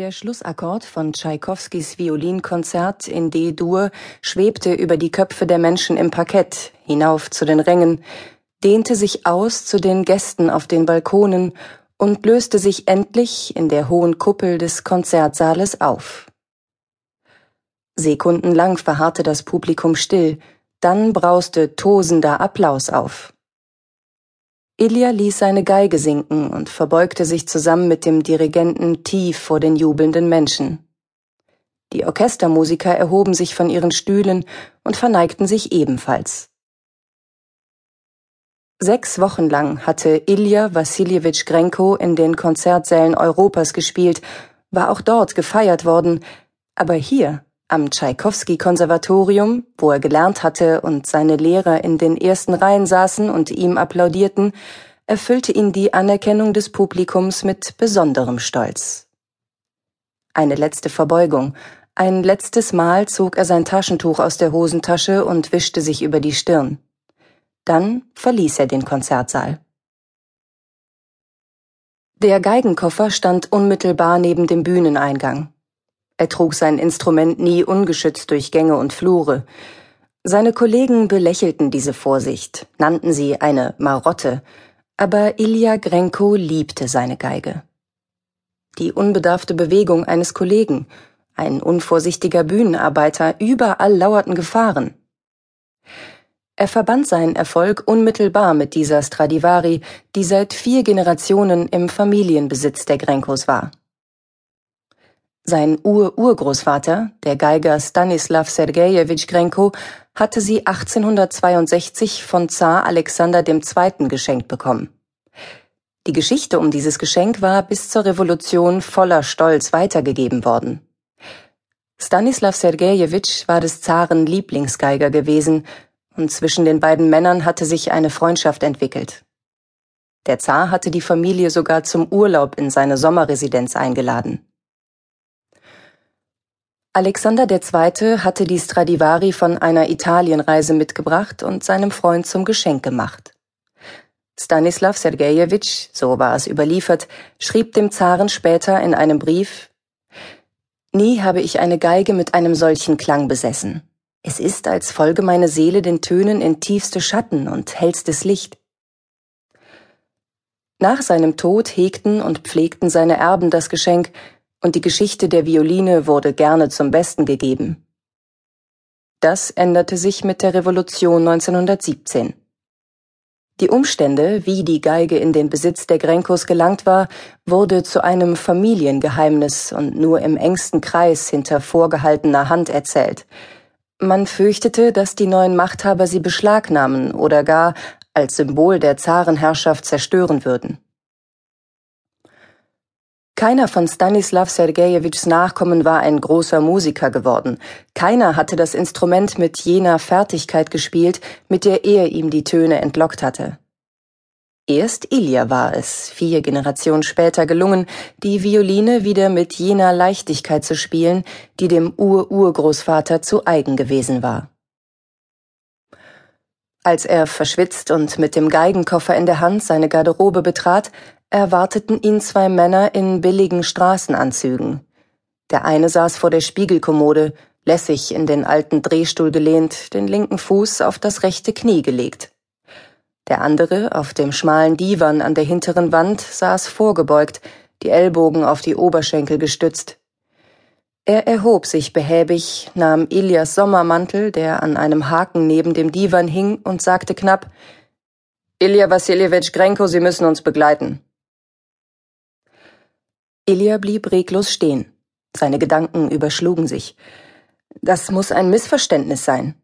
Der Schlussakkord von Tschaikowskis Violinkonzert in D-Dur schwebte über die Köpfe der Menschen im Parkett hinauf zu den Rängen, dehnte sich aus zu den Gästen auf den Balkonen und löste sich endlich in der hohen Kuppel des Konzertsaales auf. Sekundenlang verharrte das Publikum still, dann brauste tosender Applaus auf. Ilja ließ seine Geige sinken und verbeugte sich zusammen mit dem Dirigenten tief vor den jubelnden Menschen. Die Orchestermusiker erhoben sich von ihren Stühlen und verneigten sich ebenfalls. Sechs Wochen lang hatte Ilja Wassiljewitsch Grenko in den Konzertsälen Europas gespielt, war auch dort gefeiert worden, aber hier am Tschaikowski-Konservatorium, wo er gelernt hatte und seine Lehrer in den ersten Reihen saßen und ihm applaudierten, erfüllte ihn die Anerkennung des Publikums mit besonderem Stolz. Eine letzte Verbeugung, ein letztes Mal zog er sein Taschentuch aus der Hosentasche und wischte sich über die Stirn. Dann verließ er den Konzertsaal. Der Geigenkoffer stand unmittelbar neben dem Bühneneingang. Er trug sein Instrument nie ungeschützt durch Gänge und Flure. Seine Kollegen belächelten diese Vorsicht, nannten sie eine Marotte, aber Ilja Grenko liebte seine Geige. Die unbedarfte Bewegung eines Kollegen, ein unvorsichtiger Bühnenarbeiter, überall lauerten Gefahren. Er verband seinen Erfolg unmittelbar mit dieser Stradivari, die seit vier Generationen im Familienbesitz der Grenkos war. Sein Ur-Urgroßvater, der Geiger Stanislav Sergejewitsch Grenko, hatte sie 1862 von Zar Alexander II. geschenkt bekommen. Die Geschichte um dieses Geschenk war bis zur Revolution voller Stolz weitergegeben worden. Stanislav Sergejewitsch war des Zaren Lieblingsgeiger gewesen, und zwischen den beiden Männern hatte sich eine Freundschaft entwickelt. Der Zar hatte die Familie sogar zum Urlaub in seine Sommerresidenz eingeladen. Alexander II. hatte die Stradivari von einer Italienreise mitgebracht und seinem Freund zum Geschenk gemacht. Stanislav Sergejewitsch, so war es überliefert, schrieb dem Zaren später in einem Brief Nie habe ich eine Geige mit einem solchen Klang besessen. Es ist, als folge meine Seele den Tönen in tiefste Schatten und hellstes Licht. Nach seinem Tod hegten und pflegten seine Erben das Geschenk, und die Geschichte der Violine wurde gerne zum Besten gegeben. Das änderte sich mit der Revolution 1917. Die Umstände, wie die Geige in den Besitz der Grenkos gelangt war, wurde zu einem Familiengeheimnis und nur im engsten Kreis hinter vorgehaltener Hand erzählt. Man fürchtete, dass die neuen Machthaber sie beschlagnahmen oder gar als Symbol der Zarenherrschaft zerstören würden. Keiner von Stanislav Sergejewitschs Nachkommen war ein großer Musiker geworden. Keiner hatte das Instrument mit jener Fertigkeit gespielt, mit der er ihm die Töne entlockt hatte. Erst Ilja war es, vier Generationen später gelungen, die Violine wieder mit jener Leichtigkeit zu spielen, die dem Ur-Urgroßvater zu eigen gewesen war. Als er verschwitzt und mit dem Geigenkoffer in der Hand seine Garderobe betrat, erwarteten ihn zwei Männer in billigen Straßenanzügen. Der eine saß vor der Spiegelkommode, lässig in den alten Drehstuhl gelehnt, den linken Fuß auf das rechte Knie gelegt. Der andere, auf dem schmalen Divan an der hinteren Wand, saß vorgebeugt, die Ellbogen auf die Oberschenkel gestützt. Er erhob sich behäbig, nahm Ilias Sommermantel, der an einem Haken neben dem Divan hing, und sagte knapp Ilja Wassiljewitsch Grenko, Sie müssen uns begleiten. Ilja blieb reglos stehen. Seine Gedanken überschlugen sich. Das muss ein Missverständnis sein,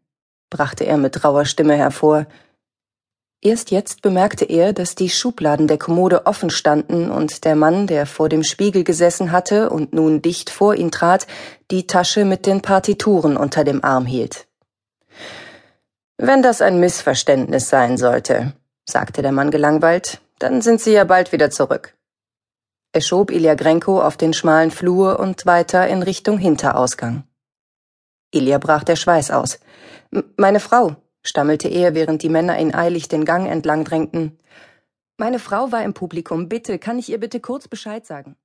brachte er mit rauer Stimme hervor. Erst jetzt bemerkte er, dass die Schubladen der Kommode offen standen und der Mann, der vor dem Spiegel gesessen hatte und nun dicht vor ihn trat, die Tasche mit den Partituren unter dem Arm hielt. Wenn das ein Missverständnis sein sollte, sagte der Mann gelangweilt, dann sind Sie ja bald wieder zurück. Er schob Ilja Grenko auf den schmalen Flur und weiter in Richtung Hinterausgang. Ilja brach der Schweiß aus. Meine Frau, stammelte er, während die Männer ihn eilig den Gang entlang drängten. Meine Frau war im Publikum. Bitte, kann ich ihr bitte kurz Bescheid sagen?